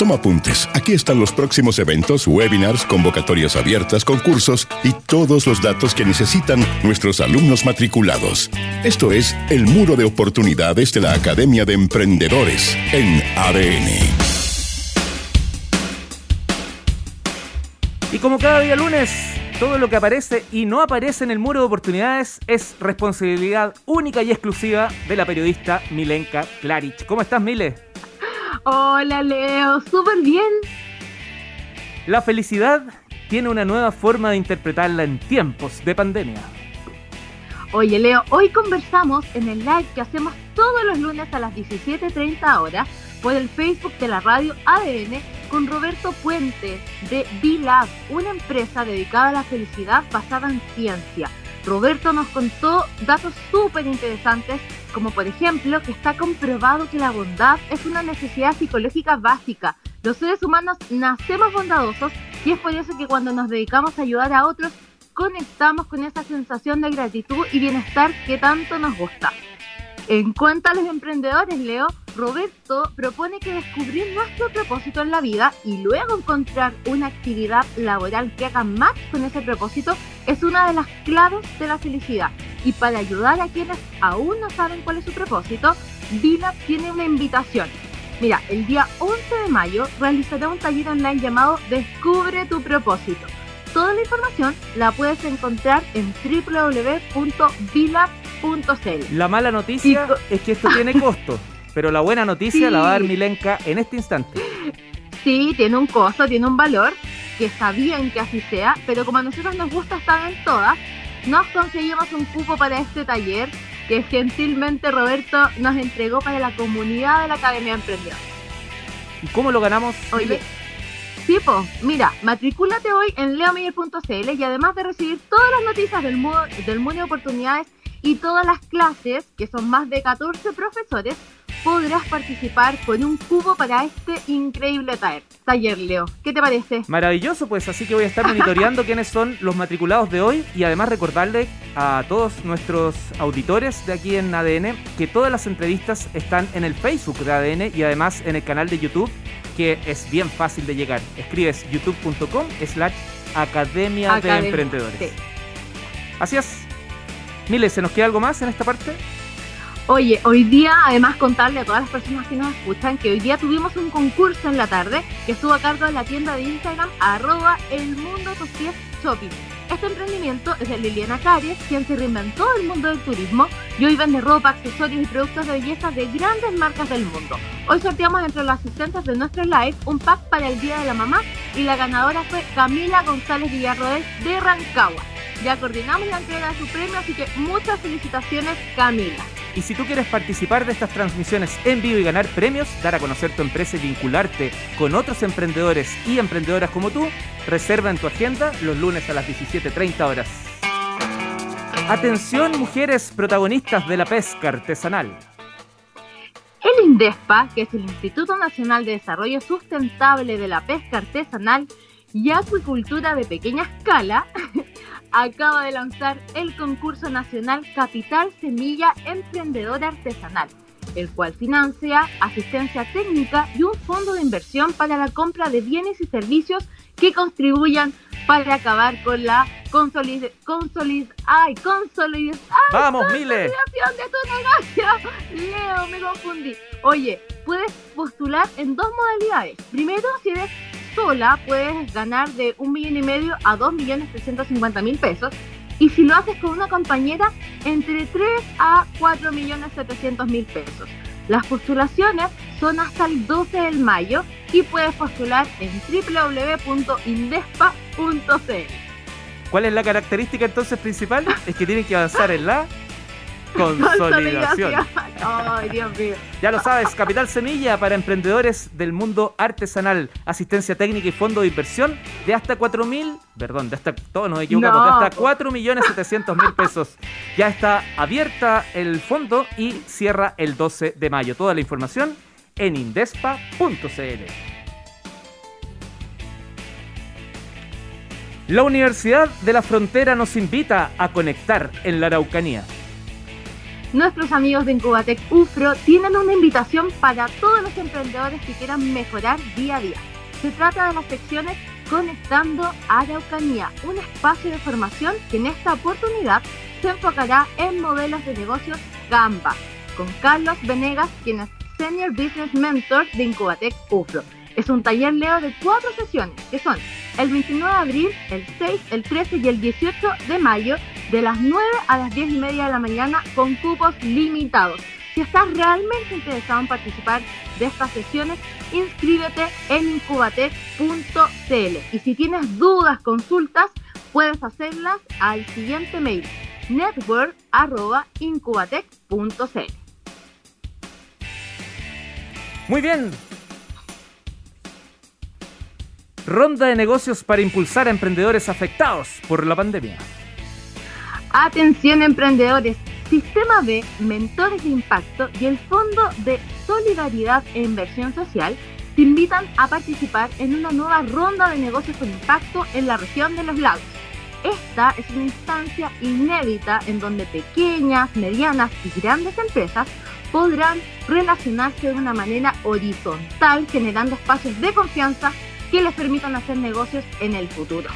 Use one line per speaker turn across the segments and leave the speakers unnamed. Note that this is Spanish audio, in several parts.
Toma apuntes. Aquí están los próximos eventos, webinars, convocatorias abiertas, concursos y todos los datos que necesitan nuestros alumnos matriculados. Esto es el muro de oportunidades de la Academia de Emprendedores en ADN.
Y como cada día lunes, todo lo que aparece y no aparece en el muro de oportunidades es responsabilidad única y exclusiva de la periodista Milenka Klarich. ¿Cómo estás, Mile?
Hola Leo, súper bien.
La felicidad tiene una nueva forma de interpretarla en tiempos de pandemia.
Oye Leo, hoy conversamos en el live que hacemos todos los lunes a las 17.30 horas por el Facebook de la radio ADN con Roberto Puente de B-Lab, una empresa dedicada a la felicidad basada en ciencia. Roberto nos contó datos súper interesantes como por ejemplo que está comprobado que la bondad es una necesidad psicológica básica. Los seres humanos nacemos bondadosos y es por eso que cuando nos dedicamos a ayudar a otros, conectamos con esa sensación de gratitud y bienestar que tanto nos gusta. En cuanto a los emprendedores, Leo, Roberto propone que descubrir nuestro propósito en la vida y luego encontrar una actividad laboral que haga más con ese propósito es una de las claves de la felicidad. Y para ayudar a quienes aún no saben cuál es su propósito, Vila tiene una invitación. Mira, el día 11 de mayo realizará un taller online llamado Descubre tu propósito. Toda la información la puedes encontrar en www.vila.cl.
La mala noticia es que esto tiene costo, pero la buena noticia la va a dar Milenka en este instante.
Sí, tiene un costo, tiene un valor, que está bien que así sea, pero como a nosotros nos gusta estar en todas, nos conseguimos un cupo para este taller que gentilmente Roberto nos entregó para la comunidad de la Academia de Emprendedores.
¿Y cómo lo ganamos?
Oye, tipo, mira, matricúlate hoy en leomeyer.cl y además de recibir todas las noticias del mundo, del mundo de oportunidades y todas las clases, que son más de 14 profesores, podrás participar con un cubo para este increíble taller, Leo. ¿Qué te parece?
Maravilloso, pues así que voy a estar monitoreando quiénes son los matriculados de hoy y además recordarle a todos nuestros auditores de aquí en ADN que todas las entrevistas están en el Facebook de ADN y además en el canal de YouTube que es bien fácil de llegar. Escribes youtube.com slash Academia, de Emprendedores. Así es. Miles, ¿se nos queda algo más en esta parte?
Oye, hoy día, además contarle a todas las personas que nos escuchan que hoy día tuvimos un concurso en la tarde que estuvo a cargo de la tienda de Instagram arroba el mundo shopping. Este emprendimiento es de Liliana Caries, quien se reinventó el mundo del turismo y hoy vende ropa, accesorios y productos de belleza de grandes marcas del mundo. Hoy sorteamos entre los asistentes de nuestro live un pack para el Día de la Mamá y la ganadora fue Camila González Villarroel de Rancagua. Ya coordinamos la entrega de su premio, así que muchas felicitaciones Camila.
Y si tú quieres participar de estas transmisiones en vivo y ganar premios, dar a conocer tu empresa y vincularte con otros emprendedores y emprendedoras como tú, reserva en tu agenda los lunes a las 17.30 horas. Atención mujeres protagonistas de la pesca artesanal.
El INDESPA, que es el Instituto Nacional de Desarrollo Sustentable de la Pesca Artesanal y Acuicultura de Pequeña Escala, acaba de lanzar el concurso nacional Capital Semilla Emprendedora Artesanal, el cual financia asistencia técnica y un fondo de inversión para la compra de bienes y servicios que contribuyan para acabar con la consolid consolid ay, consolid
Vamos, Mile.
consolidación de tu negocio. Leo, me confundí. Oye, puedes postular en dos modalidades. Primero, si eres sola puedes ganar de un millón y medio a dos millones mil pesos. Y si lo haces con una compañera, entre 3 a 4 millones mil pesos. Las postulaciones son hasta el 12 de mayo y puedes postular en www.indespa.cl.
¿Cuál es la característica entonces principal? Es que tienen que avanzar en la Consolidación.
Ay, Dios mío.
Ya lo sabes, Capital Semilla para emprendedores del mundo artesanal, asistencia técnica y fondo de inversión de hasta 4 mil, perdón, de hasta, todos nos equivocamos, de hasta 4 millones 700 mil pesos. Ya está abierta el fondo y cierra el 12 de mayo. Toda la información en indespa.cl. La Universidad de la Frontera nos invita a conectar en la Araucanía.
Nuestros amigos de Incubatec UFRO tienen una invitación para todos los emprendedores que quieran mejorar día a día. Se trata de las secciones Conectando Araucanía, un espacio de formación que en esta oportunidad se enfocará en modelos de negocios Gamba, con Carlos Venegas, quien es Senior Business Mentor de Incubatec UFRO. Es un taller Leo de cuatro sesiones, que son el 29 de abril, el 6, el 13 y el 18 de mayo, de las 9 a las 10 y media de la mañana, con cupos limitados. Si estás realmente interesado en participar de estas sesiones, inscríbete en incubatec.cl. Y si tienes dudas, consultas, puedes hacerlas al siguiente mail network.incubatec.cl.
Muy bien. Ronda de negocios para impulsar a emprendedores afectados por la pandemia.
Atención emprendedores, Sistema B, Mentores de Impacto y el Fondo de Solidaridad e Inversión Social te invitan a participar en una nueva ronda de negocios con impacto en la región de los lagos. Esta es una instancia inédita en donde pequeñas, medianas y grandes empresas podrán relacionarse de una manera horizontal, generando espacios de confianza que les permitan hacer negocios en el futuro.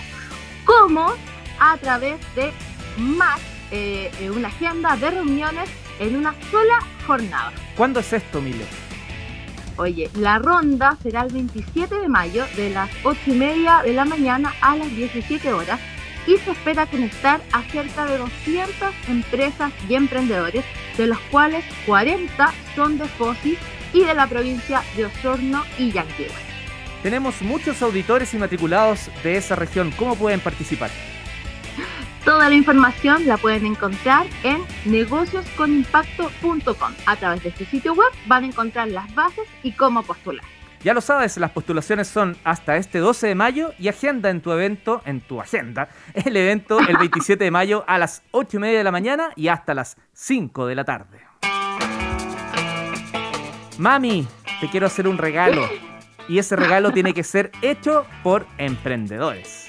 Como a través de más eh, una agenda de reuniones en una sola jornada.
¿Cuándo es esto, Mile?
Oye, la ronda será el 27 de mayo de las 8 y media de la mañana a las 17 horas y se espera conectar a cerca de 200 empresas y emprendedores, de los cuales 40 son de FOSIS y de la provincia de Osorno y Yanquihue.
Tenemos muchos auditores y matriculados de esa región. ¿Cómo pueden participar?
Toda la información la pueden encontrar en negociosconimpacto.com. A través de este sitio web van a encontrar las bases y cómo postular.
Ya lo sabes, las postulaciones son hasta este 12 de mayo y agenda en tu evento, en tu agenda, el evento el 27 de mayo a las 8 y media de la mañana y hasta las 5 de la tarde. Mami, te quiero hacer un regalo y ese regalo tiene que ser hecho por emprendedores.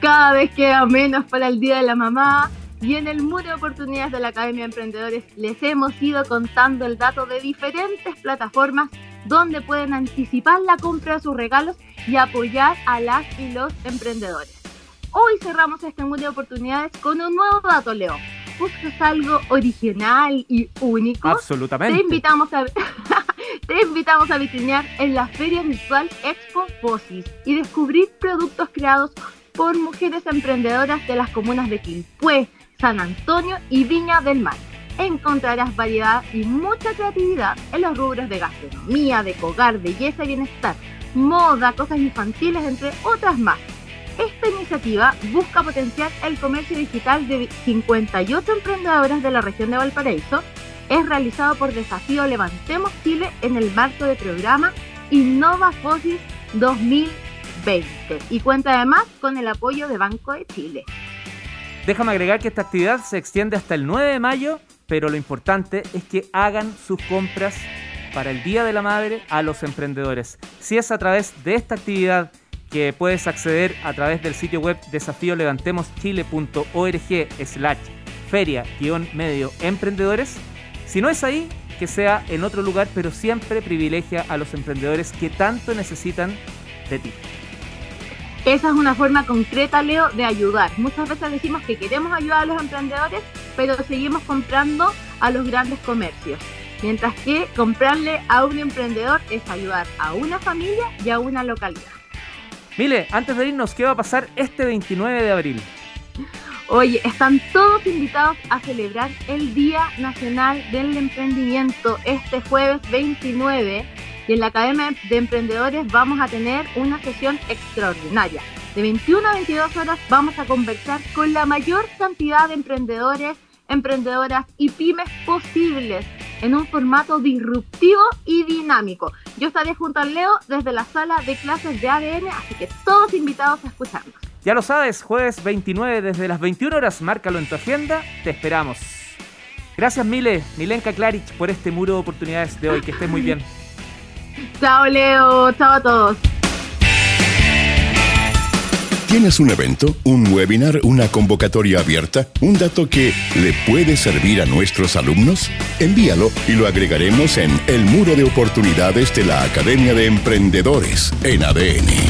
Cada vez queda menos para el Día de la Mamá y en el muro de oportunidades de la Academia de Emprendedores les hemos ido contando el dato de diferentes plataformas donde pueden anticipar la compra de sus regalos y apoyar a las y los emprendedores. Hoy cerramos este mundo de oportunidades con un nuevo dato, Leo. Buscas algo original y único.
Absolutamente.
Te invitamos a, te invitamos a vitrinear en la Feria Virtual Expo Posis y descubrir productos creados por mujeres emprendedoras de las comunas de Quilpué, San Antonio y Viña del Mar encontrarás variedad y mucha creatividad en los rubros de gastronomía, de hogar, belleza y bienestar, moda, cosas infantiles, entre otras más. Esta iniciativa busca potenciar el comercio digital de 58 emprendedoras de la región de Valparaíso. Es realizado por Desafío Levantemos Chile en el marco del programa Innova Fosis 2020 y cuenta además con el apoyo de Banco de Chile.
Déjame agregar que esta actividad se extiende hasta el 9 de mayo pero lo importante es que hagan sus compras para el Día de la Madre a los emprendedores. Si es a través de esta actividad que puedes acceder a través del sitio web desafíolevantemoschile.org slash feria-medio emprendedores, si no es ahí, que sea en otro lugar, pero siempre privilegia a los emprendedores que tanto necesitan de ti.
Esa es una forma concreta, Leo, de ayudar. Muchas veces decimos que queremos ayudar a los emprendedores, pero seguimos comprando a los grandes comercios. Mientras que comprarle a un emprendedor es ayudar a una familia y a una localidad.
Mile, antes de irnos, ¿qué va a pasar este 29 de abril?
Oye, están todos invitados a celebrar el Día Nacional del Emprendimiento este jueves 29 y en la Academia de Emprendedores vamos a tener una sesión extraordinaria. De 21 a 22 horas vamos a conversar con la mayor cantidad de emprendedores, emprendedoras y pymes posibles en un formato disruptivo y dinámico. Yo estaré junto al Leo desde la sala de clases de ADN, así que todos invitados a escucharnos.
Ya lo sabes, jueves 29 desde las 21 horas, márcalo en tu agenda, te esperamos. Gracias Mile, Milenka Klarich, por este muro de oportunidades de hoy, que estés muy bien.
Chao Leo, chao a todos.
¿Tienes un evento, un webinar, una convocatoria abierta, un dato que le puede servir a nuestros alumnos? Envíalo y lo agregaremos en el muro de oportunidades de la Academia de Emprendedores en ADN.